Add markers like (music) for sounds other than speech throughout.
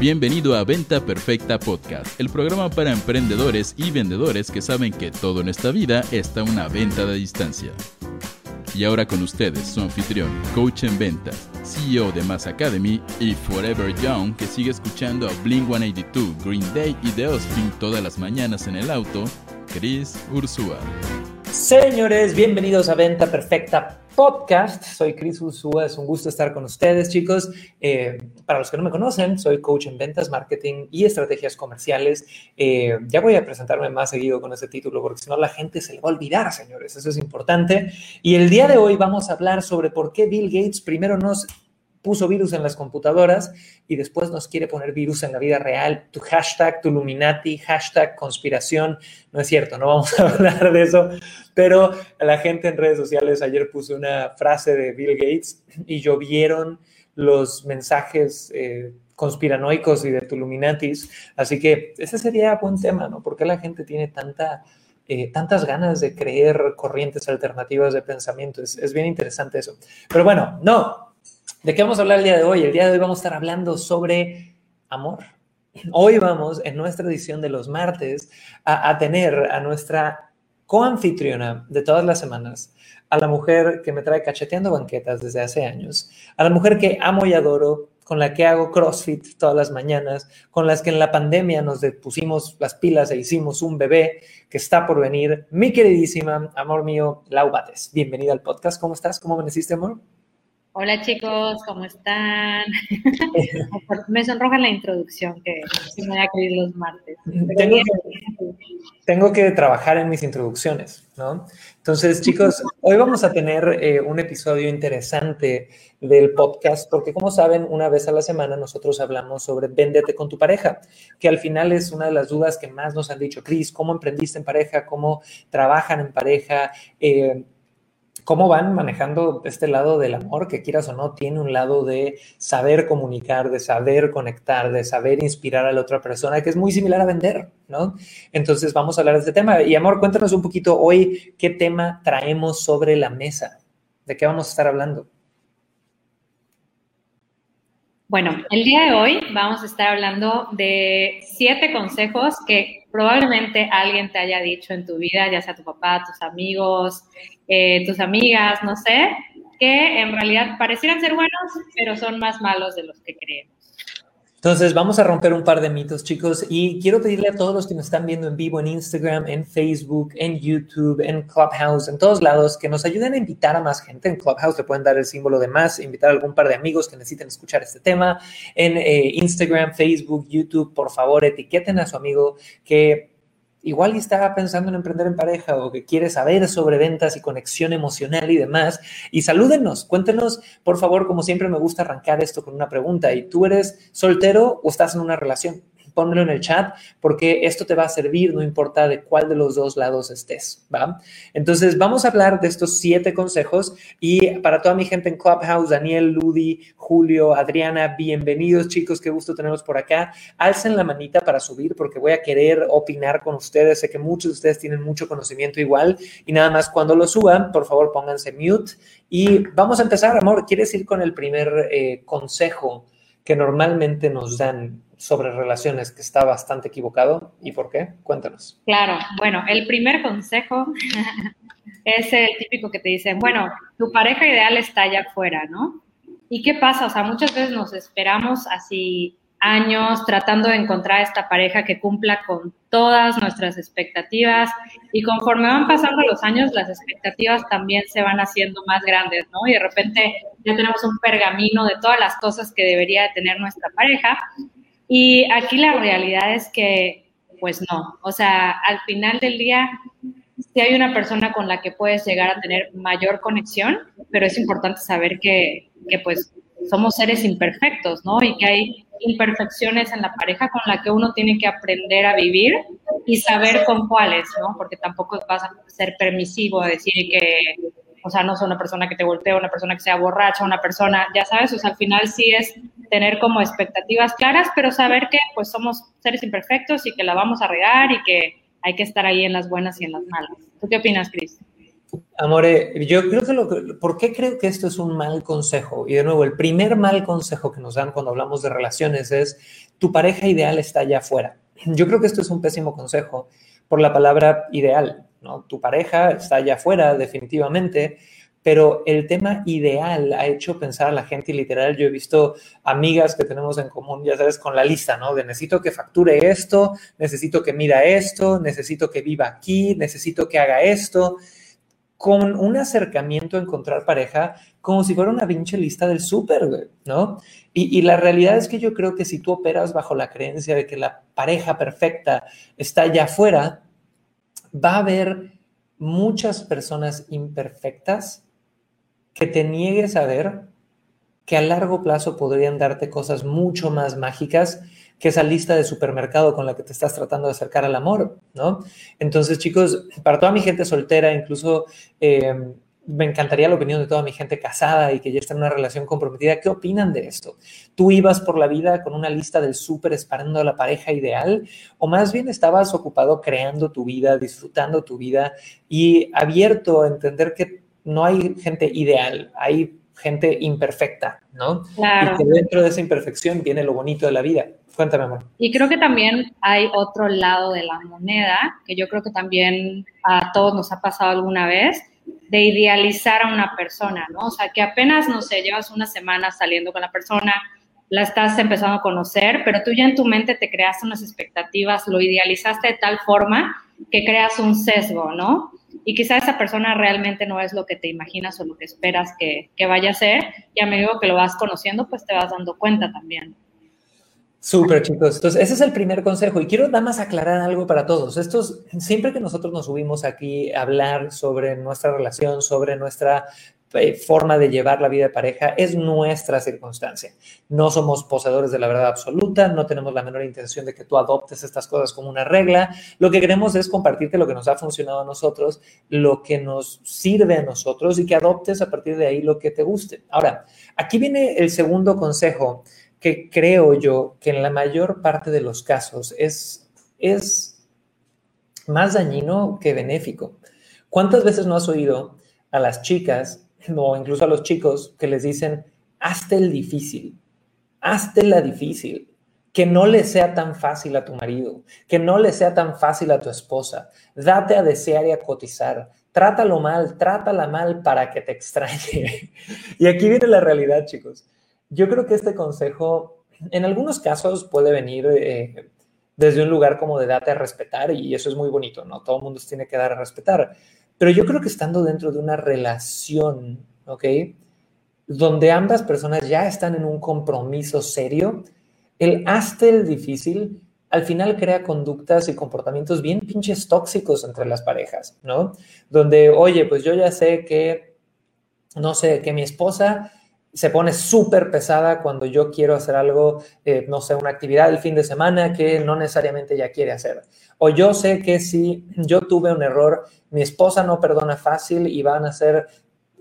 Bienvenido a Venta Perfecta Podcast, el programa para emprendedores y vendedores que saben que todo en esta vida está una venta de distancia. Y ahora con ustedes, su anfitrión, coach en ventas, CEO de Mass Academy y Forever Young, que sigue escuchando a Blink 182, Green Day y The Offspring todas las mañanas en el auto, Chris Ursúa. Señores, bienvenidos a Venta Perfecta Podcast. Soy Chris Ursúa, es un gusto estar con ustedes, chicos. Eh, para los que no me conocen, soy coach en ventas, marketing y estrategias comerciales. Eh, ya voy a presentarme más seguido con ese título porque si no la gente se le va a olvidar, señores. Eso es importante. Y el día de hoy vamos a hablar sobre por qué Bill Gates primero nos puso virus en las computadoras y después nos quiere poner virus en la vida real. Tu hashtag, tu Illuminati, hashtag conspiración. No es cierto, no vamos a (laughs) hablar de eso, pero la gente en redes sociales ayer puso una frase de Bill Gates y llovieron los mensajes eh, conspiranoicos y de tu Illuminatis. Así que ese sería buen tema, ¿no? ¿Por qué la gente tiene tanta... Eh, tantas ganas de creer corrientes alternativas de pensamiento. Es, es bien interesante eso. Pero bueno, no, ¿De qué vamos a hablar el día de hoy? El día de hoy vamos a estar hablando sobre amor. Hoy vamos, en nuestra edición de los martes, a, tener a nuestra coanfitriona de todas las semanas, a la mujer que me trae cacheteando banquetas desde hace años, a la mujer que amo y adoro, con la que hago CrossFit todas las mañanas, con las que en la pandemia nos pusimos las pilas e hicimos un bebé que está por venir, mi queridísima, amor mío, Lau Bates. Bienvenida al podcast. ¿Cómo estás? ¿Cómo amaneciste, amor? Hola chicos, ¿cómo están? (laughs) me sonroja la introducción que se me va a creer los martes. Tengo que, trabajar en mis introducciones, ¿no? Entonces, chicos, hoy vamos a tener eh, un episodio interesante del podcast, porque como saben, una vez a la semana nosotros hablamos sobre véndete con tu pareja, que al final es una de las dudas que más nos han dicho, Cris, ¿cómo emprendiste en pareja? ¿Cómo trabajan en pareja? Eh, cómo van manejando este lado del amor, que quieras o no, tiene un lado de saber comunicar, de saber conectar, de saber inspirar a la otra persona, que es muy similar a vender, ¿no? Entonces vamos a hablar de este tema. Y amor, cuéntanos un poquito hoy qué tema traemos sobre la mesa, de qué vamos a estar hablando. Bueno, el día de hoy vamos a estar hablando de siete consejos que probablemente alguien te haya dicho en tu vida, ya sea tu papá, tus amigos, eh, tus amigas, no sé, que en realidad parecieran ser buenos, pero son más malos de los que creemos. Entonces, vamos a romper un par de mitos, chicos, y quiero pedirle a todos los que nos están viendo en vivo en Instagram, en Facebook, en YouTube, en Clubhouse, en todos lados, que nos ayuden a invitar a más gente. En Clubhouse le pueden dar el símbolo de más, invitar a algún par de amigos que necesiten escuchar este tema. En eh, Instagram, Facebook, YouTube, por favor, etiqueten a su amigo que igual está pensando en emprender en pareja o que quiere saber sobre ventas y conexión emocional y demás. Y salúdenos, cuéntenos, por favor, como siempre me gusta arrancar esto con una pregunta. ¿Y tú eres soltero o estás en una relación? Pónmelo en el chat porque esto te va a servir, no importa de cuál de los dos lados estés, ¿va? Entonces, vamos a hablar de estos siete consejos y para toda mi gente en Clubhouse, Daniel, Ludi, Julio, Adriana, bienvenidos chicos, qué gusto tenerlos por acá. Alcen la manita para subir porque voy a querer opinar con ustedes, sé que muchos de ustedes tienen mucho conocimiento igual y nada más cuando lo suban, por favor pónganse mute y vamos a empezar, amor, ¿quieres ir con el primer eh, consejo que normalmente nos dan sobre relaciones que está bastante equivocado. ¿Y por qué? Cuéntanos. Claro, bueno, el primer consejo (laughs) es el típico que te dicen, bueno, tu pareja ideal está allá afuera, ¿no? ¿Y qué pasa? O sea, muchas veces nos esperamos así años tratando de encontrar esta pareja que cumpla con todas nuestras expectativas y conforme van pasando los años las expectativas también se van haciendo más grandes, ¿no? Y de repente ya tenemos un pergamino de todas las cosas que debería de tener nuestra pareja y aquí la realidad es que, pues no, o sea, al final del día, sí hay una persona con la que puedes llegar a tener mayor conexión, pero es importante saber que pues somos seres imperfectos, ¿no? Y que hay imperfecciones en la pareja con la que uno tiene que aprender a vivir y saber con cuáles, ¿no? Porque tampoco vas a ser permisivo a decir que, o sea, no soy una persona que te voltee, una persona que sea borracha, una persona, ya sabes, o sea, al final sí es tener como expectativas claras, pero saber que pues somos seres imperfectos y que la vamos a regar y que hay que estar ahí en las buenas y en las malas. ¿Tú qué opinas, Cris? Amore, yo creo que lo que, ¿por qué creo que esto es un mal consejo? Y de nuevo, el primer mal consejo que nos dan cuando hablamos de relaciones es, tu pareja ideal está allá afuera. Yo creo que esto es un pésimo consejo por la palabra ideal, ¿no? Tu pareja está allá afuera, definitivamente, pero el tema ideal ha hecho pensar a la gente y literal, yo he visto amigas que tenemos en común, ya sabes, con la lista, ¿no? De necesito que facture esto, necesito que mida esto, necesito que viva aquí, necesito que haga esto, con un acercamiento a encontrar pareja como si fuera una pinche lista del súper, ¿no? Y, y, la realidad es que yo creo que si tú operas bajo la creencia de que la pareja perfecta está allá afuera, va a haber muchas personas imperfectas que te niegues a ver que a largo plazo podrían darte cosas mucho más mágicas que esa lista de supermercado con la que te estás tratando de acercar al amor, ¿no? Entonces, chicos, para toda mi gente soltera, incluso eh, me encantaría la opinión de toda mi gente casada y que ya está en una relación comprometida. ¿Qué opinan de esto? ¿Tú ibas por la vida con una lista del súper esperando a la pareja ideal? ¿O más bien estabas ocupado creando tu vida, disfrutando tu vida y abierto a entender que no hay gente ideal, hay gente imperfecta, ¿no? Claro. Y que dentro de esa imperfección viene lo bonito de la vida. Cuéntame, amor. Y creo que también hay otro lado de la moneda, que yo creo que también a todos nos ha pasado alguna vez, de idealizar a una persona, ¿no? O sea, que apenas, no sé, llevas una semana saliendo con la persona, la estás empezando a conocer, pero tú ya en tu mente te creaste unas expectativas, lo idealizaste de tal forma que creas un sesgo, ¿no? y quizá esa persona realmente no es lo que te imaginas o lo que esperas que, que vaya a ser, y a medida que lo vas conociendo, pues te vas dando cuenta también. Súper, chicos. Entonces, ese es el primer consejo. Y quiero nada más aclarar algo para todos. Estos, siempre que nosotros nos subimos aquí a hablar sobre nuestra relación, sobre nuestra eh, forma de llevar la vida de pareja es nuestra circunstancia. No somos poseedores de la verdad absoluta, no tenemos la menor intención de que tú adoptes estas cosas como una regla. Lo que queremos es compartirte lo que nos ha funcionado a nosotros, lo que nos sirve a nosotros y que adoptes a partir de ahí lo que te guste. Ahora, aquí viene el segundo consejo que creo yo que en la mayor parte de los casos es, es más dañino que benéfico. ¿Cuántas veces no has oído a las chicas o incluso a los chicos que les dicen, hazte el difícil, hazte la difícil, que no le sea tan fácil a tu marido, que no le sea tan fácil a tu esposa, date a desear y a cotizar, trátalo mal, trátala mal para que te extrañe. (laughs) y aquí viene la realidad, chicos. Yo creo que este consejo, en algunos casos, puede venir eh, desde un lugar como de date a respetar, y eso es muy bonito, ¿no? Todo el mundo se tiene que dar a respetar. Pero yo creo que estando dentro de una relación, ¿ok? Donde ambas personas ya están en un compromiso serio, el hazte el difícil al final crea conductas y comportamientos bien pinches tóxicos entre las parejas, ¿no? Donde, oye, pues yo ya sé que, no sé, que mi esposa se pone súper pesada cuando yo quiero hacer algo, eh, no sé, una actividad el fin de semana que no necesariamente ella quiere hacer. O yo sé que si yo tuve un error, mi esposa no perdona fácil y van a ser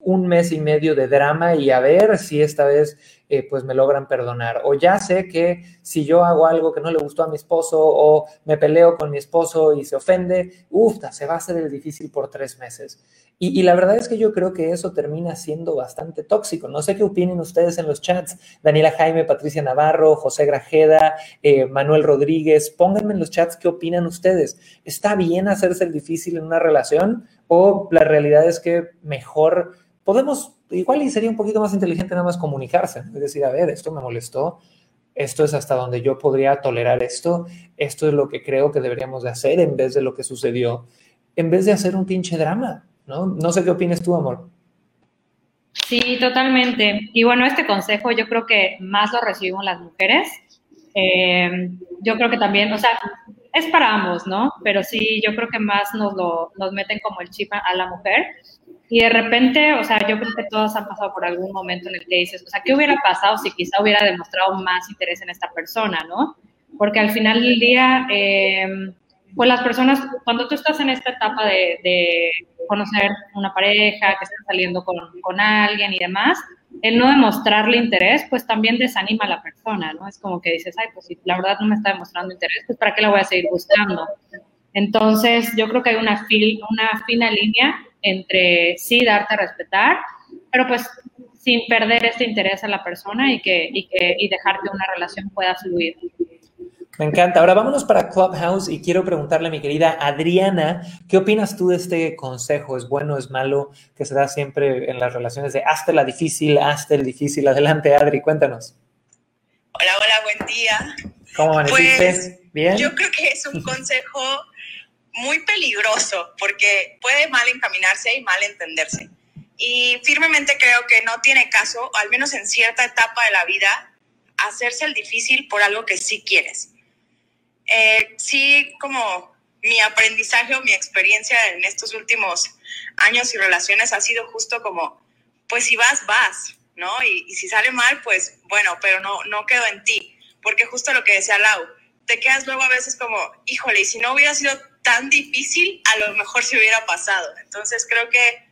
un mes y medio de drama y a ver si esta vez eh, pues me logran perdonar. O ya sé que si yo hago algo que no le gustó a mi esposo o me peleo con mi esposo y se ofende, uff, se va a hacer el difícil por tres meses. Y, la verdad es que yo creo que eso termina siendo bastante tóxico. No sé qué opinen ustedes en los chats. Daniela Jaime, Patricia Navarro, José Grajeda, eh, Manuel Rodríguez, pónganme en los chats qué opinan ustedes. ¿Está bien hacerse el difícil en una relación o la realidad es que mejor podemos, igual y sería un poquito más inteligente nada más comunicarse? Es decir, a ver, esto me molestó, esto es hasta donde yo podría tolerar esto, esto es lo que creo que deberíamos de hacer en vez de lo que sucedió, en vez de hacer un pinche drama. ¿no? No sé qué opinas tú, amor. Sí, totalmente. Y bueno, este consejo yo creo que más lo recibimos las mujeres. Eh, yo creo que también, o sea, es para ambos, ¿no? Pero sí, yo creo que más nos lo nos meten como el chip a la mujer. Y de repente, o sea, yo creo que todos han pasado por algún momento en el que dices, o sea, ¿qué hubiera pasado si quizá hubiera demostrado más interés en esta persona, ¿no? Porque al final del día, eh, pues las personas, cuando tú estás en esta etapa de, conocer una pareja, que estás saliendo con, con, alguien y demás, el no demostrarle interés, pues también desanima a la persona, ¿no? Es como que dices, ay, pues si la verdad no me está demostrando interés, pues ¿para qué la voy a seguir buscando? Entonces, yo creo que hay una, fil, una fina línea entre sí darte a respetar, pero pues sin perder este interés a la persona y que, y que y dejar que una relación pueda fluir. Me encanta. Ahora vámonos para Clubhouse y quiero preguntarle a mi querida Adriana, ¿qué opinas tú de este consejo? ¿Es bueno, es malo? Que se da siempre en las relaciones de hazte la difícil, hazte el difícil. Adelante, Adri, cuéntanos. Hola, hola, buen día. ¿Cómo amaneciste? Pues, ¿Bien? Yo creo que es un consejo muy peligroso porque puede mal encaminarse y mal entenderse. Y firmemente creo que no tiene caso, al menos en cierta etapa de la vida, hacerse el difícil por algo que sí quieres eh, sí, como mi aprendizaje o mi experiencia en estos últimos años y relaciones ha sido justo como, pues si vas, vas, ¿no? Y, si sale mal, pues bueno, pero no, no quedo en ti, porque justo lo que decía Lau, te quedas luego a veces como, híjole, y si no hubiera sido tan difícil, a lo mejor se hubiera pasado. Entonces creo que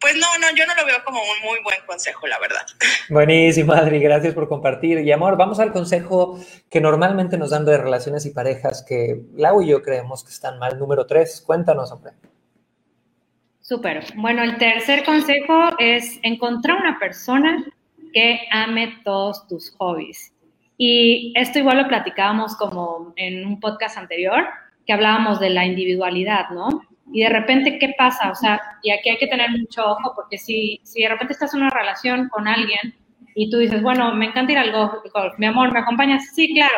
pues no, no, yo no lo veo como un muy buen consejo, la verdad. Buenísimo, Adri, gracias por compartir. Y amor, vamos al consejo que normalmente nos dan de relaciones y parejas que Lau y yo creemos que están mal. Número tres, cuéntanos, hombre. Súper. Bueno, el tercer consejo es encontrar una persona que ame todos tus hobbies. Y esto igual lo platicábamos como en un podcast anterior, que hablábamos de la individualidad, ¿no? y de repente, ¿qué pasa? O sea, y aquí hay que tener mucho ojo porque si, si de repente estás en una relación con alguien y tú dices, bueno, me encanta ir al golf, mi amor, ¿me acompañas? Sí, claro.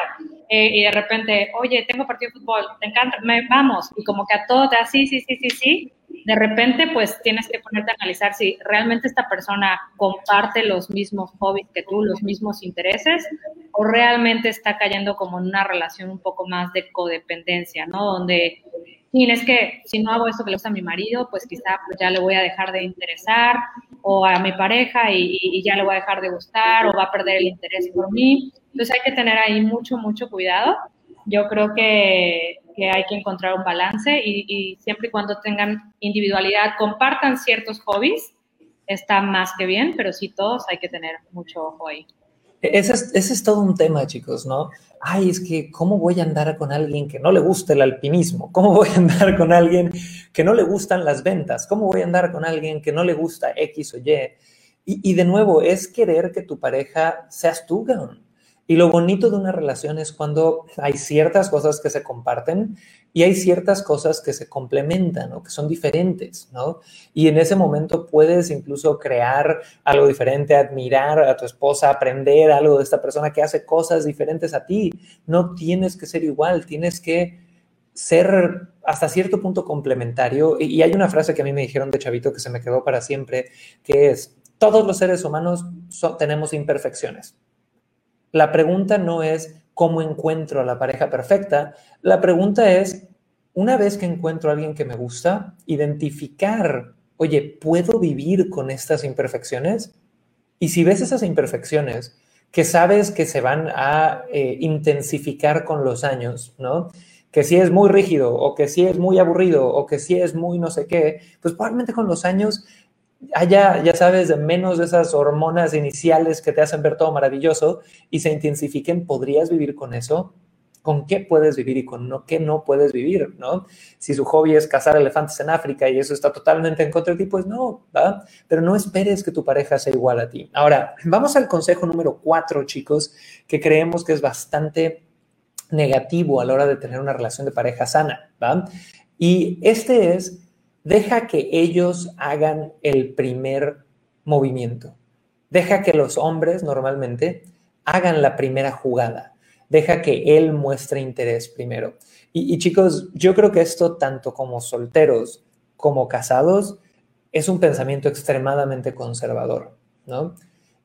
Eh, y de repente, oye, tengo partido de fútbol, te encanta, me, vamos. Y como que a todo te da sí, sí, sí, sí, sí. De repente, pues tienes que ponerte a analizar si realmente esta persona comparte los mismos hobbies que tú, los mismos intereses, o realmente está cayendo como en una relación un poco más de codependencia, ¿no? Donde y es que si no hago esto que le gusta a mi marido, pues quizá pues ya le voy a dejar de interesar o a mi pareja y, ya le voy a dejar de gustar o va a perder el interés por mí. Entonces hay que tener ahí mucho, mucho cuidado. Yo creo que, que hay que encontrar un balance y, y, siempre y cuando tengan individualidad, compartan ciertos hobbies, está más que bien, pero sí todos hay que tener mucho ojo ahí. Ese es, ese es, todo un tema, chicos, ¿no? Ay, es que, ¿cómo voy a andar con alguien que no le guste el alpinismo? ¿Cómo voy a andar con alguien que no le gustan las ventas? ¿Cómo voy a andar con alguien que no le gusta X o Y? Y, y de nuevo, es querer que tu pareja seas tú, Gaon. Y lo bonito de una relación es cuando hay ciertas cosas que se comparten y hay ciertas cosas que se complementan o que son diferentes, ¿no? Y en ese momento puedes incluso crear algo diferente, admirar a tu esposa, aprender algo de esta persona que hace cosas diferentes a ti. No tienes que ser igual, tienes que ser hasta cierto punto complementario. Y hay una frase que a mí me dijeron de chavito que se me quedó para siempre, que es, todos los seres humanos tenemos imperfecciones. La pregunta no es cómo encuentro a la pareja perfecta. La pregunta es, una vez que encuentro a alguien que me gusta, identificar, oye, ¿puedo vivir con estas imperfecciones? Y si ves esas imperfecciones que sabes que se van a eh, intensificar con los años, ¿no? Que si es muy rígido o que si es muy aburrido o que si es muy no sé qué, pues probablemente con los años haya, ya sabes, menos de esas hormonas iniciales que te hacen ver todo maravilloso y se intensifiquen, ¿podrías vivir con eso? ¿Con qué puedes vivir y con qué no puedes vivir? ¿no? Si su hobby es cazar elefantes en África y eso está totalmente en contra de ti, pues no, ¿va? Pero no esperes que tu pareja sea igual a ti. Ahora, vamos al consejo número cuatro, chicos, que creemos que es bastante negativo a la hora de tener una relación de pareja sana, ¿va? Y este es deja que ellos hagan el primer movimiento. Deja que los hombres normalmente hagan la primera jugada. Deja que él muestre interés primero. Y, chicos, yo creo que esto, tanto como solteros como casados, es un pensamiento extremadamente conservador, ¿no?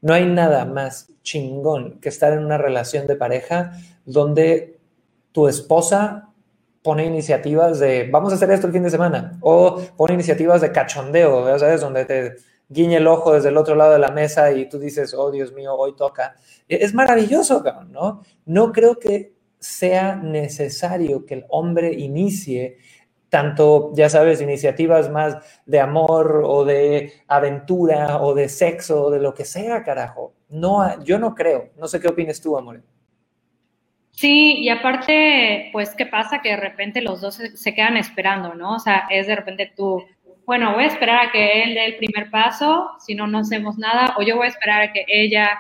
No hay nada más chingón que estar en una relación de pareja donde tu esposa pone iniciativas de vamos a hacer esto el fin de semana o pone iniciativas de cachondeo, ¿sabes? Donde te guiñe el ojo desde el otro lado de la mesa y tú dices, oh Dios mío, hoy toca. E, es maravilloso, ¿no? No creo que sea necesario que el hombre inicie tanto, ya sabes, iniciativas más de amor o de aventura o de sexo o de lo que sea, carajo. No, yo no creo. No sé qué opinas tú, amor. Sí, y aparte, pues, ¿qué pasa? Que de repente los dos se, quedan esperando, ¿no? O sea, es de repente tú, bueno, voy a esperar a que él dé el primer paso, si no, no hacemos nada, o yo voy a esperar a que ella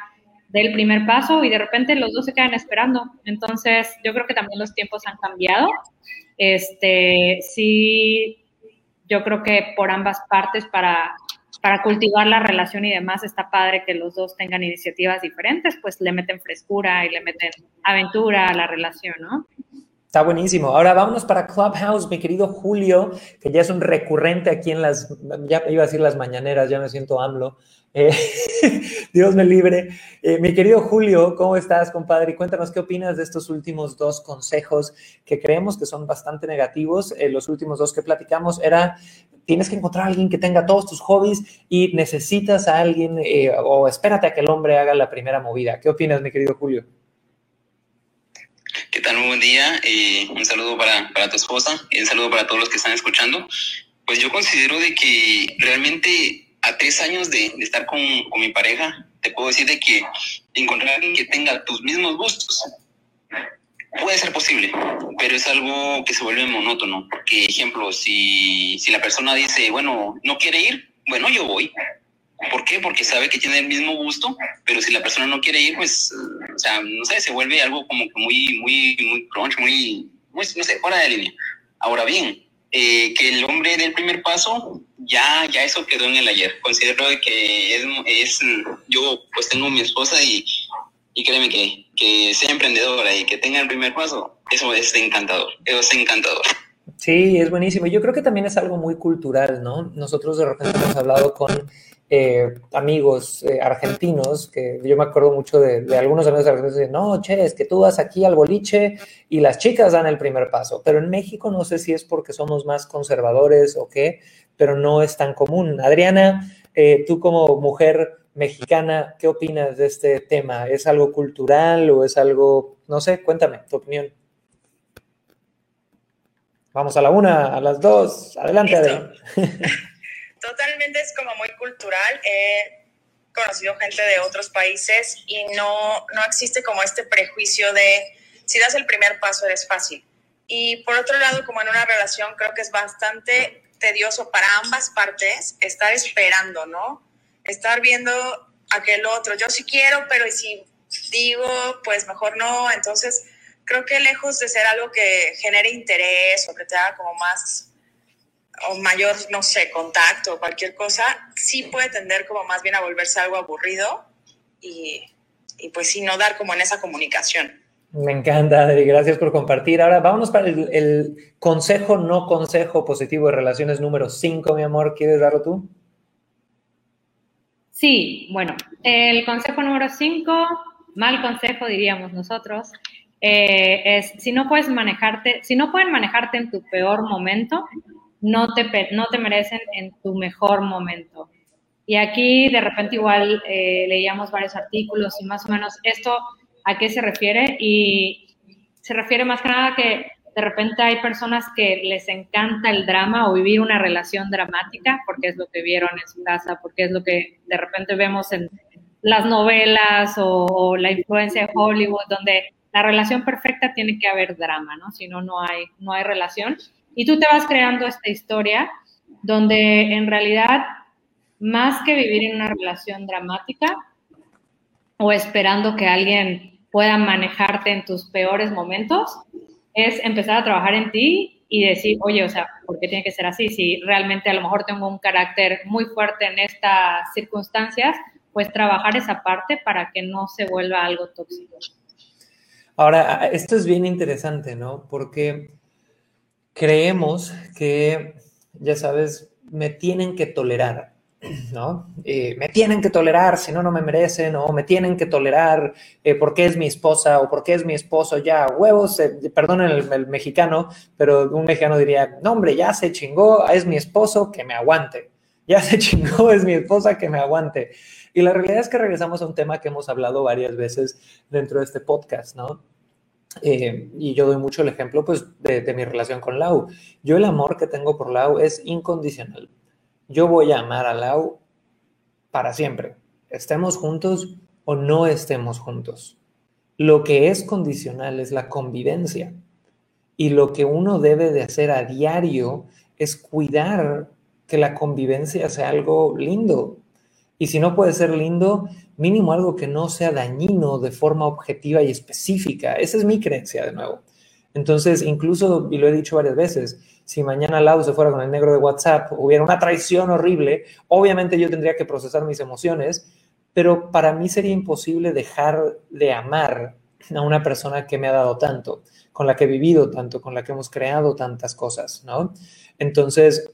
dé el primer paso y de repente los dos se quedan esperando. Entonces, yo creo que también los tiempos han cambiado. Este, sí, yo creo que por ambas partes para, para cultivar la relación y demás está padre que los dos tengan iniciativas diferentes, pues le meten frescura y le meten aventura a la relación, ¿no? Está buenísimo. Ahora vámonos para Clubhouse, mi querido Julio, que ya es un recurrente aquí en las, ya iba a decir las mañaneras, ya me siento AMLO. Eh, (laughs) Dios me libre. Eh, mi querido Julio, ¿cómo estás, compadre? Y cuéntanos qué opinas de estos últimos dos consejos que creemos que son bastante negativos. Eh, los últimos dos que platicamos era, tienes que encontrar a alguien que tenga todos tus hobbies y necesitas a alguien o espérate a que el hombre haga la primera movida. ¿Qué opinas, mi querido Julio? ¿Qué tal? Muy buen día. Eh, un saludo para, para, tu esposa y un saludo para todos los que están escuchando. Pues yo considero de que realmente a tres años de, de estar con, con, mi pareja, te puedo decir de que encontrar a alguien que tenga tus mismos gustos puede ser posible, pero es algo que se vuelve monótono. Porque, ejemplo, si, si la persona dice, bueno, no quiere ir, bueno, yo voy. ¿Por qué? Porque sabe que tiene el mismo gusto, pero si la persona no quiere ir, pues, o sea, no sé, se vuelve algo como que muy, muy, muy crunch, muy, no sé, fuera de línea. Ahora bien, eh, que el hombre del primer paso, ya, ya eso quedó en el ayer. Considero que es, es yo pues tengo mi esposa y, y créeme que, que sea emprendedora y que tenga el primer paso, eso es encantador, eso es encantador. Sí, es buenísimo. Yo creo que también es algo muy cultural, ¿no? Nosotros de repente hemos hablado con eh, amigos eh, argentinos, que yo me acuerdo mucho de, algunos amigos argentinos que dicen, no, che, es que tú vas aquí al boliche y las chicas dan el primer paso. Pero en México no sé si es porque somos más conservadores o qué, pero no es tan común. Adriana, eh, tú como mujer mexicana, ¿qué opinas de este tema? ¿Es algo cultural o es algo, no sé, cuéntame tu opinión? Vamos a la una, a las dos. Adelante, Adriana. (laughs) Totalmente es como muy cultural. He conocido gente de otros países y no, no existe como este prejuicio de si das el primer paso eres fácil. Y por otro lado, como en una relación, creo que es bastante tedioso para ambas partes estar esperando, ¿no? Estar viendo aquel otro. Yo sí quiero, pero si digo, pues mejor no. Entonces, creo que lejos de ser algo que genere interés o que te haga como más o mayor, no sé, contacto o cualquier cosa, sí puede tender como más bien a volverse algo aburrido y, y pues sí, no dar como en esa comunicación. Me encanta, Adri, gracias por compartir. Ahora vámonos para el, el consejo, no consejo positivo de relaciones número 5, mi amor. ¿Quieres darlo tú? Sí, bueno, el consejo número 5, mal consejo diríamos nosotros, eh, es si no puedes manejarte, si no pueden manejarte en tu peor momento, no te, no te merecen en tu mejor momento. Y aquí de repente igual eh, leíamos varios artículos y más o menos esto a qué se refiere y se refiere más que nada que de repente hay personas que les encanta el drama o vivir una relación dramática porque es lo que vieron en su casa, porque es lo que de repente vemos en las novelas o, o la influencia de Hollywood, donde la relación perfecta tiene que haber drama, ¿no? Si no, no hay, no hay relación. Y tú te vas creando esta historia donde en realidad, más que vivir en una relación dramática o esperando que alguien pueda manejarte en tus peores momentos, es empezar a trabajar en ti y decir, oye, o sea, ¿por qué tiene que ser así? Si realmente a lo mejor tengo un carácter muy fuerte en estas circunstancias, pues trabajar esa parte para que no se vuelva algo tóxico. Ahora, esto es bien interesante, ¿no? Porque creemos que, ya sabes, me tienen que tolerar, ¿no? Eh, me tienen que tolerar, si no, no me merecen, o me tienen que tolerar eh, porque es mi esposa o porque es mi esposo, ya, huevos, eh, perdonen el, el, mexicano, pero un mexicano diría, no, hombre, ya se chingó, es mi esposo, que me aguante, ya se chingó, es mi esposa, que me aguante. Y la realidad es que regresamos a un tema que hemos hablado varias veces dentro de este podcast, ¿no? Eh, y yo doy mucho el ejemplo pues, de, de, mi relación con Lau. Yo el amor que tengo por Lau es incondicional. Yo voy a amar a Lau para siempre, estemos juntos o no estemos juntos. Lo que es condicional es la convivencia. Y lo que uno debe de hacer a diario es cuidar que la convivencia sea algo lindo. Y si no puede ser lindo, mínimo algo que no sea dañino de forma objetiva y específica. Esa es mi creencia de nuevo. Entonces, incluso, y lo he dicho varias veces, si mañana Lau se fuera con el negro de WhatsApp, hubiera una traición horrible, obviamente yo tendría que procesar mis emociones, pero para mí sería imposible dejar de amar a una persona que me ha dado tanto, con la que he vivido tanto, con la que hemos creado tantas cosas, ¿no? Entonces,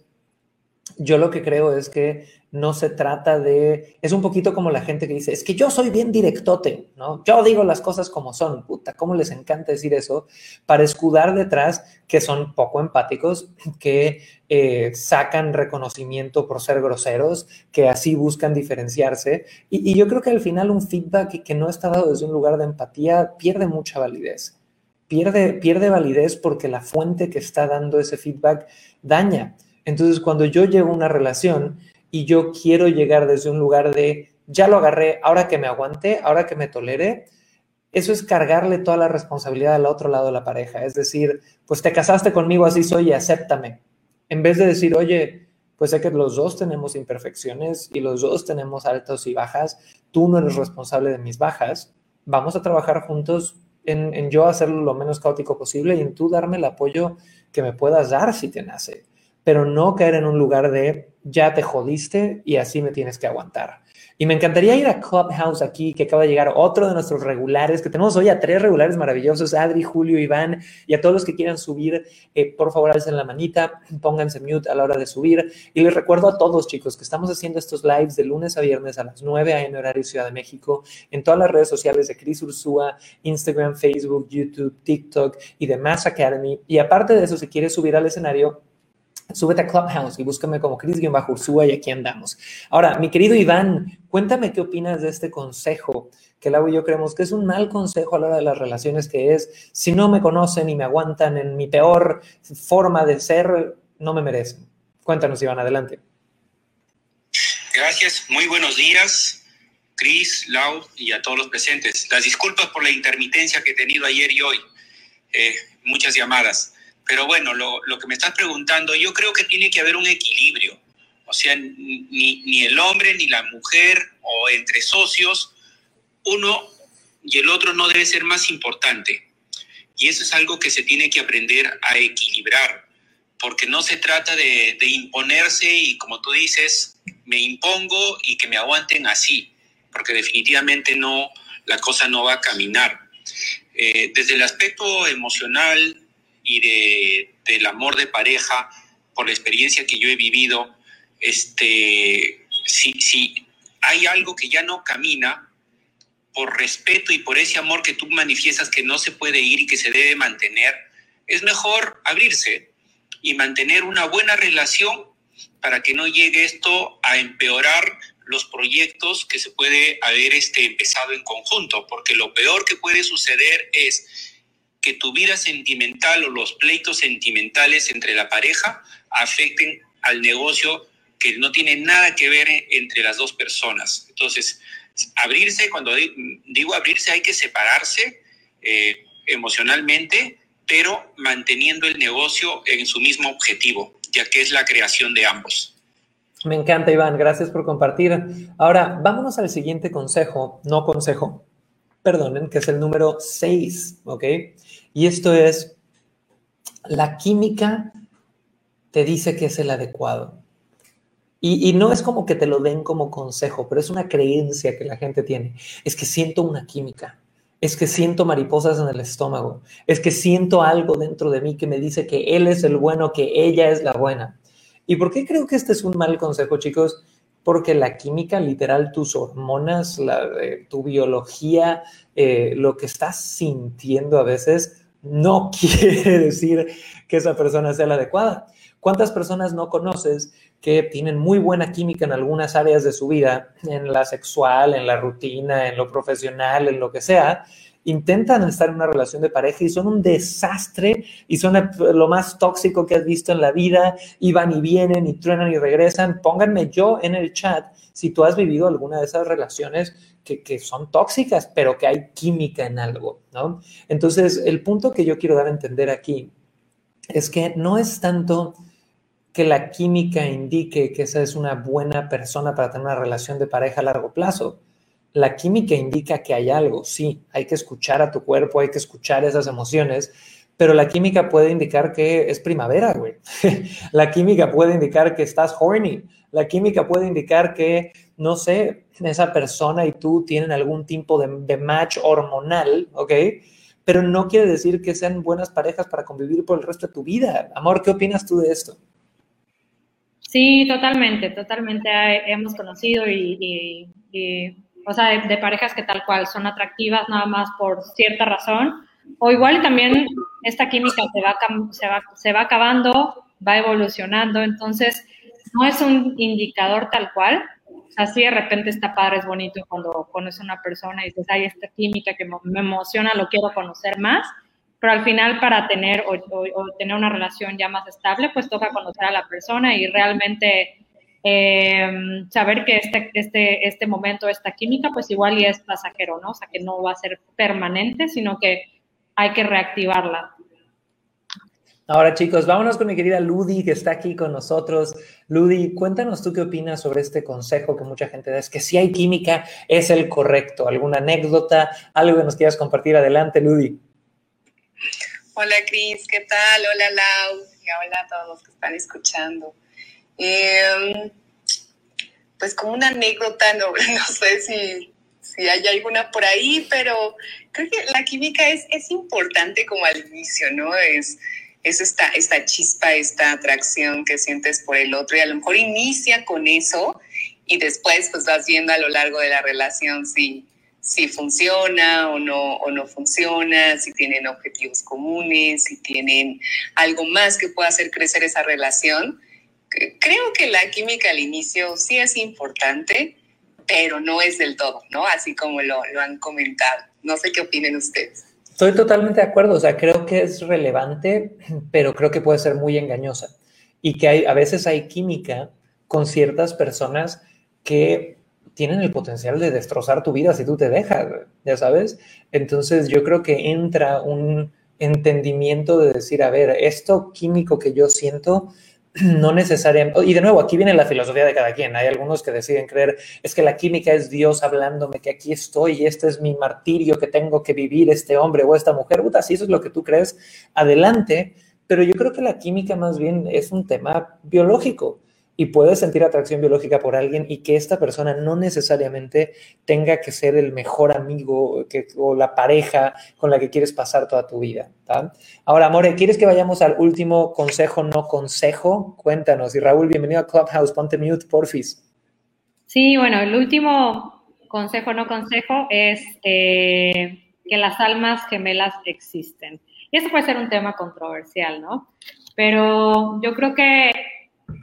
yo lo que creo es que no se trata de, es un poquito como la gente que dice, es que yo soy bien directote, ¿no? Yo digo las cosas como son, puta, ¿cómo les encanta decir eso? Para escudar detrás que son poco empáticos, que eh, sacan reconocimiento por ser groseros, que así buscan diferenciarse. Y, yo creo que al final un feedback que no está dado desde un lugar de empatía pierde mucha validez. Pierde, pierde validez porque la fuente que está dando ese feedback daña. Entonces, cuando yo llevo una relación y yo quiero llegar desde un lugar de, ya lo agarré, ahora que me aguante, ahora que me tolere, eso es cargarle toda la responsabilidad al otro lado de la pareja. Es decir, pues te casaste conmigo, así soy y acéptame. En vez de decir, oye, pues sé que los dos tenemos imperfecciones y los dos tenemos altos y bajas, tú no eres responsable de mis bajas, vamos a trabajar juntos en, en yo hacerlo lo menos caótico posible y en tú darme el apoyo que me puedas dar si te nace pero no caer en un lugar de ya te jodiste y así me tienes que aguantar. Y me encantaría ir a Clubhouse aquí, que acaba de llegar otro de nuestros regulares, que tenemos hoy a tres regulares maravillosos, Adri, Julio, Iván, y a todos los que quieran subir, eh, por favor, alcen la manita, pónganse mute a la hora de subir. Y les recuerdo a todos, chicos, que estamos haciendo estos lives de lunes a viernes a las 9 a.m. horario Ciudad de México, en todas las redes sociales de Cris Ursúa, Instagram, Facebook, YouTube, TikTok y de Mass Academy. Y aparte de eso, si quieres subir al escenario, súbete a Clubhouse y búscame como Cris-Ursúa y aquí andamos. Ahora, mi querido Iván, cuéntame qué opinas de este consejo que Lau y yo creemos que es un mal consejo a la hora de las relaciones, que es, si no me conocen y me aguantan en mi peor forma de ser, no me merecen. Cuéntanos, Iván, adelante. Gracias, muy buenos días, Cris, Lau y a todos los presentes. Las disculpas por la intermitencia que he tenido ayer y hoy. Eh, muchas llamadas. Pero bueno, lo, que me estás preguntando, yo creo que tiene que haber un equilibrio. O sea, ni, ni el hombre ni la mujer o entre socios, uno y el otro no debe ser más importante. Y eso es algo que se tiene que aprender a equilibrar, porque no se trata de, imponerse y como tú dices, me impongo y que me aguanten así, porque definitivamente no, la cosa no va a caminar. Eh, desde el aspecto emocional, y de, del amor de pareja, por la experiencia que yo he vivido, este, si, si hay algo que ya no camina, por respeto y por ese amor que tú manifiestas que no se puede ir y que se debe mantener, es mejor abrirse y mantener una buena relación para que no llegue esto a empeorar los proyectos que se puede haber este, empezado en conjunto, porque lo peor que puede suceder es que tu vida sentimental o los pleitos sentimentales entre la pareja afecten al negocio que no tiene nada que ver entre las dos personas. Entonces, abrirse, cuando digo abrirse, hay que separarse eh, emocionalmente, pero manteniendo el negocio en su mismo objetivo, ya que es la creación de ambos. Me encanta, Iván. Gracias por compartir. Ahora, vámonos al siguiente consejo, no consejo, perdonen, que es el número 6, ¿ok? Y esto es, la química te dice que es el adecuado. Y, no es como que te lo den como consejo, pero es una creencia que la gente tiene. Es que siento una química, es que siento mariposas en el estómago, es que siento algo dentro de mí que me dice que él es el bueno, que ella es la buena. ¿Y por qué creo que este es un mal consejo, chicos? Porque la química, literal, tus hormonas, la, tu biología, eh, lo que estás sintiendo a veces, no (laughs) quiere decir que esa persona sea la adecuada. ¿Cuántas personas no conoces que tienen muy buena química en algunas áreas de su vida, en la sexual, en la rutina, en lo profesional, en lo que sea? Intentan estar en una relación de pareja y son un desastre y son lo más tóxico que has visto en la vida y van y vienen y truenan y regresan. Pónganme yo en el chat si tú has vivido alguna de esas relaciones que, son tóxicas, pero que hay química en algo, ¿no? Entonces, el punto que yo quiero dar a entender aquí es que no es tanto que la química indique que esa es una buena persona para tener una relación de pareja a largo plazo. La química indica que hay algo, sí, hay que escuchar a tu cuerpo, hay que escuchar esas emociones, pero la química puede indicar que es primavera, güey. (laughs) la química puede indicar que estás horny. La química puede indicar que, no sé, esa persona y tú tienen algún tipo de, match hormonal, ¿ok? Pero no quiere decir que sean buenas parejas para convivir por el resto de tu vida. Amor, ¿qué opinas tú de esto? Sí, totalmente, totalmente hemos conocido y, o sea, de, parejas que tal cual son atractivas nada más por cierta razón, o igual también esta química se va, se va, se va acabando, va evolucionando, entonces no es un indicador tal cual, así de repente está padre, es bonito cuando conoces a una persona y dices, hay esta química que me emociona, lo quiero conocer más, pero al final para tener o, tener una relación ya más estable, pues toca conocer a la persona y realmente eh, saber que este, este, este momento, esta química, pues igual y es pasajero, ¿no? O sea, que no va a ser permanente, sino que hay que reactivarla. Ahora chicos, vámonos con mi querida Ludi que está aquí con nosotros. Ludi, cuéntanos tú qué opinas sobre este consejo que mucha gente da, es que si hay química es el correcto. ¿Alguna anécdota? ¿Algo que nos quieras compartir? Adelante, Ludi. Hola Cris, ¿qué tal? Hola Lau y hola a todos los que están escuchando. Em, pues como una anécdota, no, (laughs) no sé si, si, hay alguna por ahí, pero creo que la química es, es importante como al inicio, ¿no? Es, es esta, esta chispa, esta atracción que sientes por el otro y a lo mejor inicia con eso y después pues vas viendo a lo largo de la relación si si funciona o no, o no funciona, si tienen objetivos comunes, si tienen algo más que pueda hacer crecer esa relación. Creo que la química al inicio sí es importante, pero no es del todo, ¿no? Así como lo, lo han comentado. No sé qué opinen ustedes. Estoy totalmente de acuerdo, o sea, creo que es relevante, pero creo que puede ser muy engañosa y que hay, a veces hay química con ciertas personas que tienen el potencial de destrozar tu vida si tú te dejas, ya sabes. Entonces yo creo que entra un entendimiento de decir, a ver, esto químico que yo siento, no necesariamente, y de nuevo, aquí viene la filosofía de cada quien. Hay algunos que deciden creer, es que la química es Dios hablándome, que aquí estoy y este es mi martirio que tengo que vivir este hombre o esta mujer. Si eso es lo que tú crees, adelante. Pero yo creo que la química más bien es un tema biológico y puedes sentir atracción biológica por alguien y que esta persona no necesariamente tenga que ser el mejor amigo que, o la pareja con la que quieres pasar toda tu vida. Ahora, More, ¿quieres que vayamos al último consejo, no consejo? Cuéntanos. Y Raúl, bienvenido a Clubhouse. Ponte mute, porfis. Sí, bueno, el último consejo, no consejo, es eh, que las almas gemelas existen. Y eso puede ser un tema controversial, ¿no? Pero yo creo que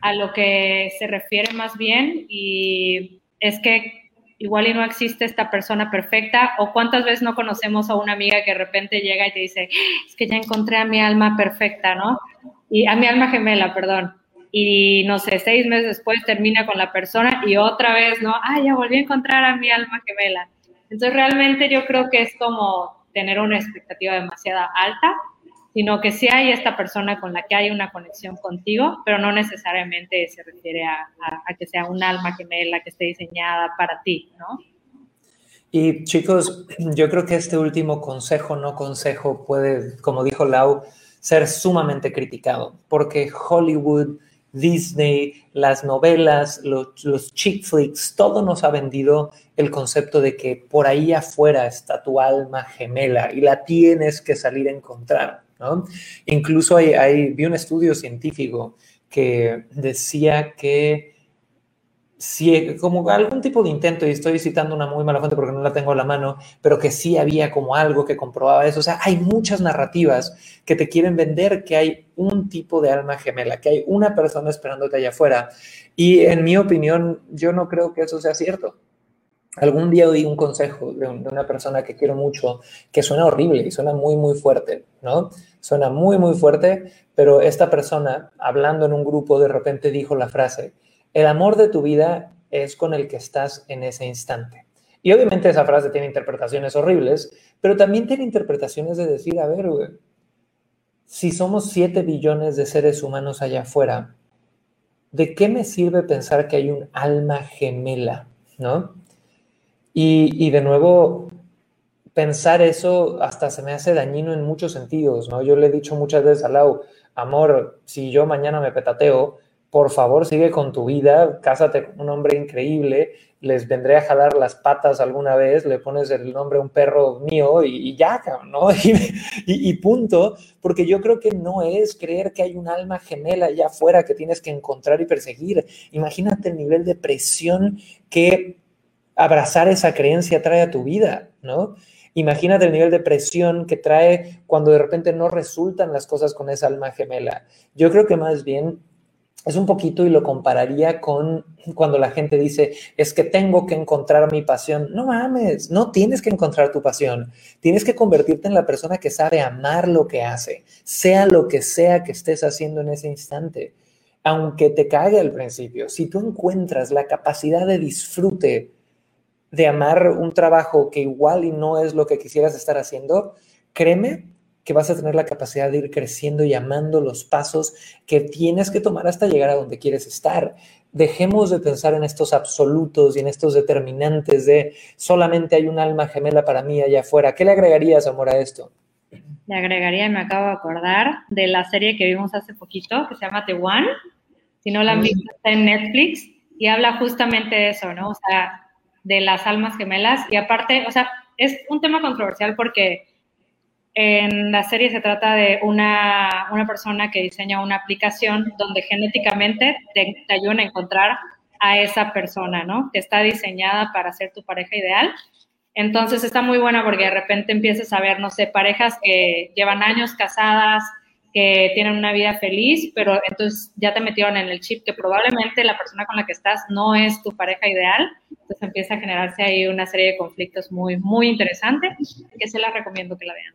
a lo que se refiere más bien y es que igual y no existe esta persona perfecta o cuántas veces no conocemos a una amiga que de repente llega y te dice, es que ya encontré a mi alma perfecta, ¿no? Y a mi alma gemela, perdón. Y no sé, seis meses después termina con la persona y otra vez, ¿no? Ah, ya volví a encontrar a mi alma gemela. Entonces realmente yo creo que es como tener una expectativa demasiado alta sino que sí hay esta persona con la que hay una conexión contigo, pero no necesariamente se refiere a, que sea un alma gemela que esté diseñada para ti, ¿no? Y chicos, yo creo que este último consejo, no consejo, puede, como dijo Lau, ser sumamente criticado, porque Hollywood, Disney, las novelas, los, los chick flicks, todo nos ha vendido el concepto de que por ahí afuera está tu alma gemela y la tienes que salir a encontrar. Incluso hay, vi un estudio científico que decía que si como algún tipo de intento, y estoy citando una muy mala fuente porque no la tengo a la mano, pero que sí había como algo que comprobaba eso. O sea, hay muchas narrativas que te quieren vender que hay un tipo de alma gemela, que hay una persona esperándote allá afuera. Y en mi opinión, yo no creo que eso sea cierto. Algún día oí un consejo de, una persona que quiero mucho que suena horrible y suena muy, muy fuerte, ¿no? Suena muy, muy fuerte, pero esta persona, hablando en un grupo, de repente dijo la frase, el amor de tu vida es con el que estás en ese instante. Y obviamente esa frase tiene interpretaciones horribles, pero también tiene interpretaciones de decir, a ver, si somos 7 billones de seres humanos allá afuera, ¿de qué me sirve pensar que hay un alma gemela? ¿No? Y, y de nuevo, pensar eso hasta se me hace dañino en muchos sentidos, ¿no? Yo le he dicho muchas veces a Lau, amor, si yo mañana me petateo, por favor sigue con tu vida, cásate con un hombre increíble, les vendré a jalar las patas alguna vez, le pones el nombre a un perro mío y, ya, ¿no? (laughs) Y, y, punto, porque yo creo que no es creer que hay un alma gemela allá afuera que tienes que encontrar y perseguir. Imagínate el nivel de presión que abrazar esa creencia trae a tu vida, ¿no? Imagínate el nivel de presión que trae cuando de repente no resultan las cosas con esa alma gemela. Yo creo que más bien es un poquito y lo compararía con cuando la gente dice, es que tengo que encontrar mi pasión. No mames, no tienes que encontrar tu pasión. Tienes que convertirte en la persona que sabe amar lo que hace, sea lo que sea que estés haciendo en ese instante. Aunque te cague al principio, si tú encuentras la capacidad de disfrute de amar un trabajo que igual y no es lo que quisieras estar haciendo, créeme que vas a tener la capacidad de ir creciendo y amando los pasos que tienes que tomar hasta llegar a donde quieres estar. Dejemos de pensar en estos absolutos y en estos determinantes de solamente hay un alma gemela para mí allá afuera. ¿Qué le agregarías, amor, a esto? Le agregaría, me acabo de acordar, de la serie que vimos hace poquito, que se llama The One. Si no la han visto, está en Netflix y habla justamente de eso, ¿no? O sea, de las almas gemelas. Y aparte, o sea, es un tema controversial porque en la serie se trata de una, una persona que diseña una aplicación donde genéticamente te, te ayudan a encontrar a esa persona, ¿no? Que está diseñada para ser tu pareja ideal. Entonces está muy buena porque de repente empiezas a ver, no sé, parejas que llevan años casadas, que tienen una vida feliz, pero entonces ya te metieron en el chip que probablemente la persona con la que estás no es tu pareja ideal, entonces empieza a generarse ahí una serie de conflictos muy, muy interesantes, que se las recomiendo que la vean.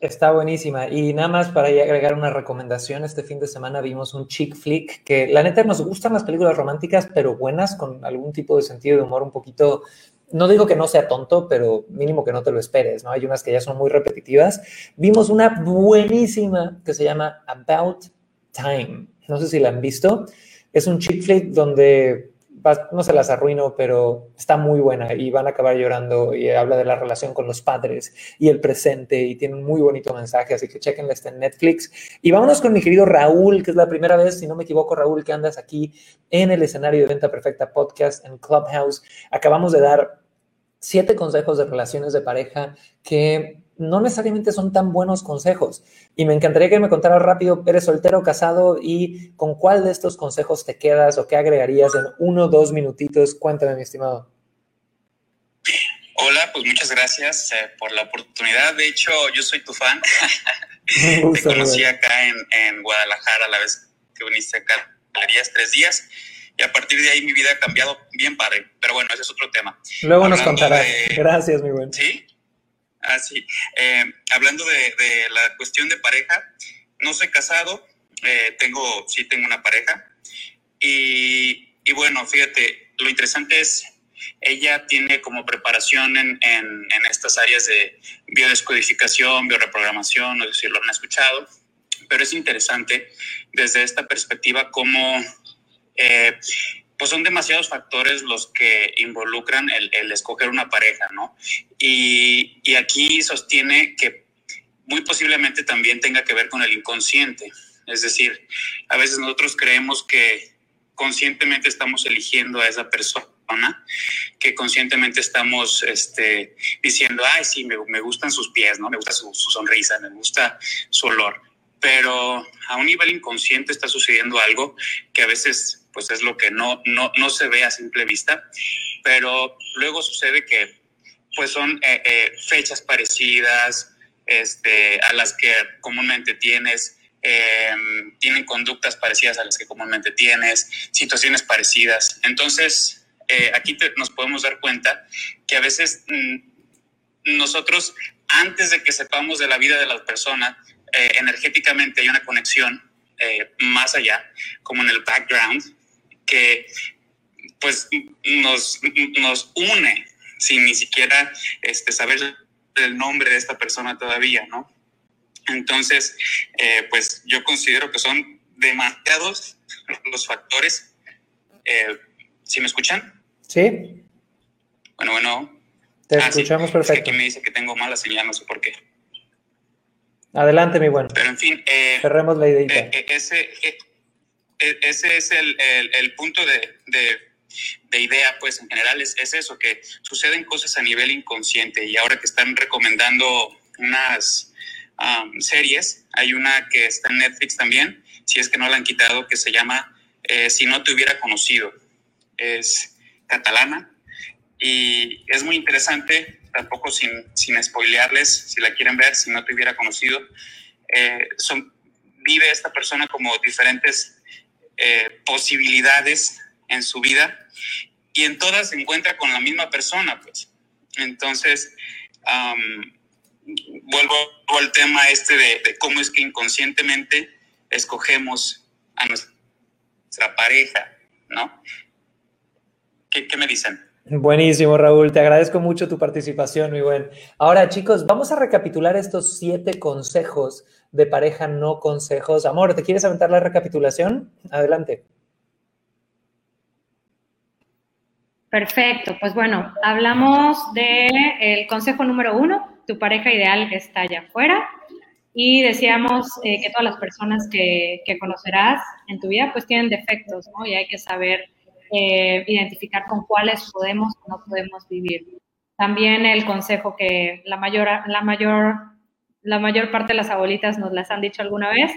Está buenísima. Y nada más para agregar una recomendación, este fin de semana vimos un chick flick que la neta nos gustan las películas románticas, pero buenas, con algún tipo de sentido de humor un poquito no digo que no sea tonto, pero mínimo que no te lo esperes, ¿no? Hay unas que ya son muy repetitivas. Vimos una buenísima que se llama About Time. No sé si la han visto. Es un chick flick donde no se las arruino, pero está muy buena y van a acabar llorando y habla de la relación con los padres y el presente y tiene un muy bonito mensaje, así que chequenla, está en Netflix. Y vámonos con mi querido Raúl, que es la primera vez, si no me equivoco, Raúl, que andas aquí en el escenario de Venta Perfecta Podcast en Clubhouse. Acabamos de dar siete consejos de relaciones de pareja que no necesariamente son tan buenos consejos. Y me encantaría que me contaras rápido, ¿eres soltero, casado y con cuál de estos consejos te quedas o qué agregarías en uno o dos minutitos? Cuéntame, mi estimado. Hola, pues muchas gracias eh, por la oportunidad. De hecho, yo soy tu fan. (laughs) te conocí acá en, en, Guadalajara la vez que viniste acá, galerías tres días y a partir de ahí mi vida ha cambiado bien padre. Pero bueno, ese es otro tema. Luego nos contarás. Gracias, mi buen. Sí. Ah, sí. Eh, hablando de, la cuestión de pareja, no soy casado, eh, tengo, sí tengo una pareja. Y, y, bueno, fíjate, lo interesante es, ella tiene como preparación en, en, estas áreas de biodescodificación, bioreprogramación, no sé si lo han escuchado, pero es interesante desde esta perspectiva cómo eh, pues son demasiados factores los que involucran el, escoger una pareja, ¿no? Y, y, aquí sostiene que muy posiblemente también tenga que ver con el inconsciente. Es decir, a veces nosotros creemos que conscientemente estamos eligiendo a esa persona que conscientemente estamos este, diciendo, ay, sí, me, me, gustan sus pies, ¿no? Me gusta su, su, sonrisa, me gusta su olor. Pero a un nivel inconsciente está sucediendo algo que a veces pues es lo que no, no, no se ve a simple vista, pero luego sucede que pues son eh, eh, fechas parecidas este, a las que comúnmente tienes, em, tienen conductas parecidas a las que comúnmente tienes, situaciones parecidas. Entonces, eh, aquí nos podemos dar cuenta que a veces mm, nosotros, antes de que sepamos de la vida de la persona, energéticamente hay una conexión más allá, como en el background, que pues nos, nos une sin ni siquiera este, saber el nombre de esta persona todavía, ¿no? Entonces, eh, pues yo considero que son demasiados los factores. Eh, ¿Sí me escuchan? Sí. Bueno, bueno. Te ah, escuchamos perfecto. aquí me dice que tengo mala señal, no sé por qué. Adelante, mi bueno. Pero en fin. Eh, Cerremos la idea. Eh, eh, ese, ese es el, el, punto de, de, idea, pues en general es, es, eso, que suceden cosas a nivel inconsciente y ahora que están recomendando unas series, hay una que está en Netflix también, si es que no la han quitado, que se llama Si no te hubiera conocido. Es catalana y es muy interesante, tampoco sin, sin spoilearles, si la quieren ver, si no te hubiera conocido, eh, son, vive esta persona como diferentes eh, posibilidades en su vida y en todas se encuentra con la misma persona, pues. Entonces, vuelvo al tema este de, cómo es que inconscientemente escogemos a nuestra pareja, ¿no? ¿Qué, qué me dicen? Buenísimo, Raúl. Te agradezco mucho tu participación, muy buen. Ahora, chicos, vamos a recapitular estos siete consejos de pareja no consejos. Amor, ¿te quieres aventar la recapitulación? Adelante. Perfecto, pues bueno, hablamos del consejo número uno, tu pareja ideal está allá afuera. Y decíamos eh, que todas las personas que, que conocerás en tu vida pues tienen defectos, ¿no? Y hay que saber eh, identificar con cuáles podemos o no podemos vivir. También el consejo que la mayor, la mayor, la mayor parte de las abuelitas nos las han dicho alguna vez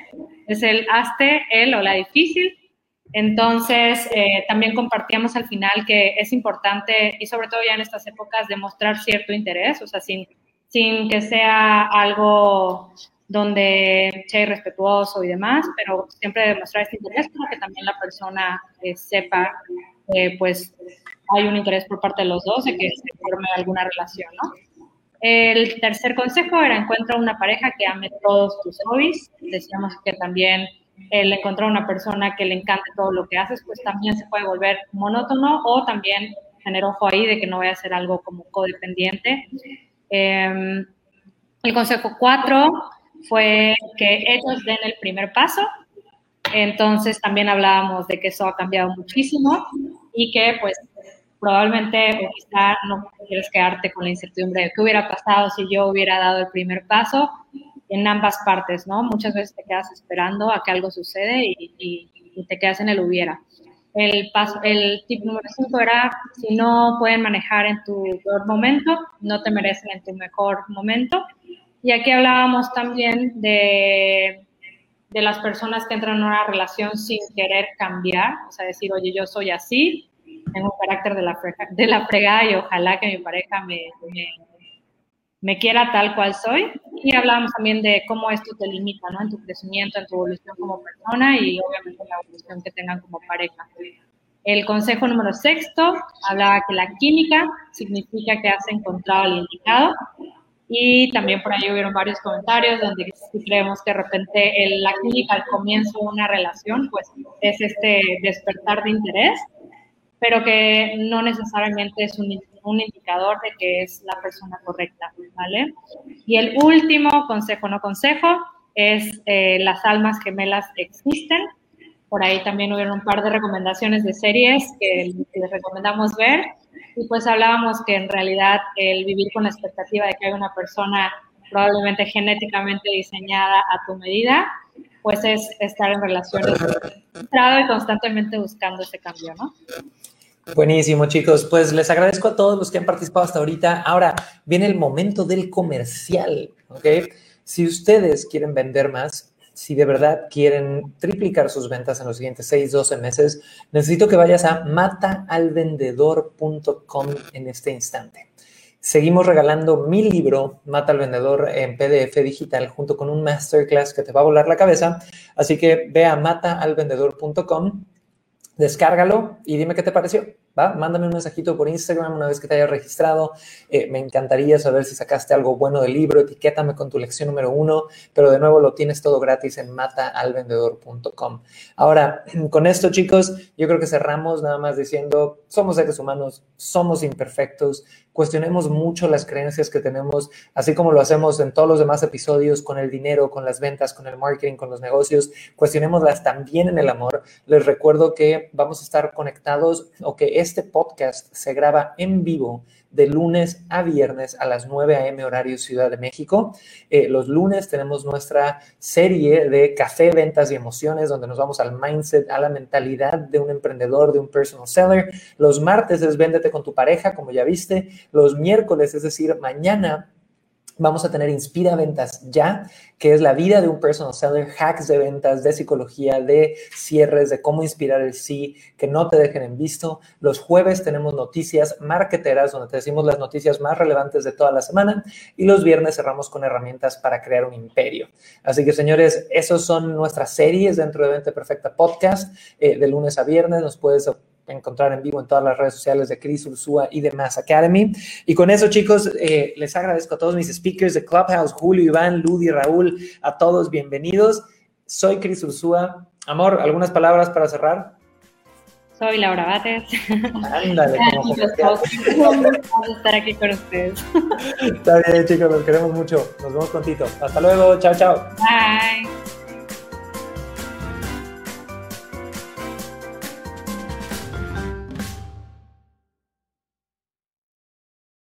es el hazte el o la difícil. Entonces, eh, también compartíamos al final que es importante, y sobre todo ya en estas épocas, demostrar cierto interés, o sea, sin, sin que sea algo donde sea irrespetuoso y demás, pero siempre demostrar este interés para que también la persona eh, sepa que pues hay un interés por parte de los dos de que se forme alguna relación, ¿no? El tercer consejo era encuentra una pareja que ame todos tus hobbies. Decíamos que también el encontrar una persona que le encante todo lo que haces, pues también se puede volver monótono o también tener ojo ahí de que no vaya a ser algo como codependiente. Em, el consejo cuatro fue que ellos den el primer paso. Entonces también hablábamos de que eso ha cambiado muchísimo y que pues probablemente o quizá no quieres quedarte con la incertidumbre de qué hubiera pasado si yo hubiera dado el primer paso en ambas partes, ¿no? Muchas veces te quedas esperando a que algo sucede y, te quedas en el hubiera. El, paso, el tip número 5 era, si no pueden manejar en tu peor momento, no te merecen en tu mejor momento. Y aquí hablábamos también de, de las personas que entran en una relación sin querer cambiar, o sea, decir, oye, yo soy así, tengo un carácter de la, frega, de la fregada y ojalá que mi pareja me, me, me, quiera tal cual soy. Y hablábamos también de cómo esto te limita, ¿no? En tu crecimiento, en tu evolución como persona y obviamente en la evolución que tengan como pareja. El consejo número sexto hablaba que la química significa que has encontrado al indicado y también por ahí hubieron varios comentarios donde creemos que de repente el, la clínica al comienzo de una relación, pues es este despertar de interés, pero que no necesariamente es un, un indicador de que es la persona correcta, ¿vale? Y el último consejo, no consejo, es eh, las almas gemelas existen. Por ahí también hubieron un par de recomendaciones de series que les recomendamos ver y pues hablábamos que en realidad el vivir con la expectativa de que hay una persona probablemente genéticamente diseñada a tu medida, pues es estar en relaciones y constantemente buscando ese cambio, ¿no? Buenísimo, chicos. Pues les agradezco a todos los que han participado hasta ahorita. Ahora viene el momento del comercial, ¿ok? Si ustedes quieren vender más, si de verdad quieren triplicar sus ventas en los siguientes 6, 12 meses, necesito que vayas a mataalvendedor.com en este instante. Seguimos regalando mi libro, Mata al Vendedor, en PDF digital, junto con un masterclass que te va a volar la cabeza. Así que ve a mataalvendedor.com, descárgalo y dime qué te pareció. ¿va? Mándame un mensajito por Instagram una vez que te hayas registrado. Eh, me encantaría saber si sacaste algo bueno del libro. Etiquétame con tu lección número uno, pero de nuevo lo tienes todo gratis en mataalvendedor.com. Ahora, (clears throat) con esto, chicos, yo creo que cerramos nada más diciendo, somos seres humanos, somos imperfectos, cuestionemos mucho las creencias que tenemos, así como lo hacemos en todos los demás episodios con el dinero, con las ventas, con el marketing, con los negocios, cuestionémoslas también en el amor. Les recuerdo que vamos a estar conectados o que este podcast se graba en vivo de lunes a viernes a las 9 a.m. horario Ciudad de México. Eh, los lunes tenemos nuestra serie de café, ventas y emociones, donde nos vamos al mindset, a la mentalidad de un emprendedor, de un personal seller. Los martes es véndete con tu pareja, como ya viste. Los miércoles, es decir, mañana Vamos a tener Inspira Ventas Ya, que es la vida de un personal seller, hacks de ventas, de psicología, de cierres, de cómo inspirar el sí, que no te dejen en visto. Los jueves tenemos noticias marketeras, donde te decimos las noticias más relevantes de toda la semana. Y los viernes cerramos con herramientas para crear un imperio. Así que, señores, esos son nuestras series dentro de Vente Perfecta Podcast. Eh, de lunes a viernes nos puedes encontrar en vivo en todas las redes sociales de Chris Ursúa y de Mass Academy. Y con eso, chicos, eh, les agradezco a todos mis speakers de Clubhouse, Julio, Iván, Ludi, Raúl, a todos bienvenidos. Soy Chris Ursúa. Amor, ¿algunas palabras para cerrar? Soy Laura Bates. Ándale, como (laughs) (laughs) Vamos a estar aquí con ustedes. Está bien, chicos, los queremos mucho. Nos vemos prontito. Hasta luego. Chao, chao. Bye.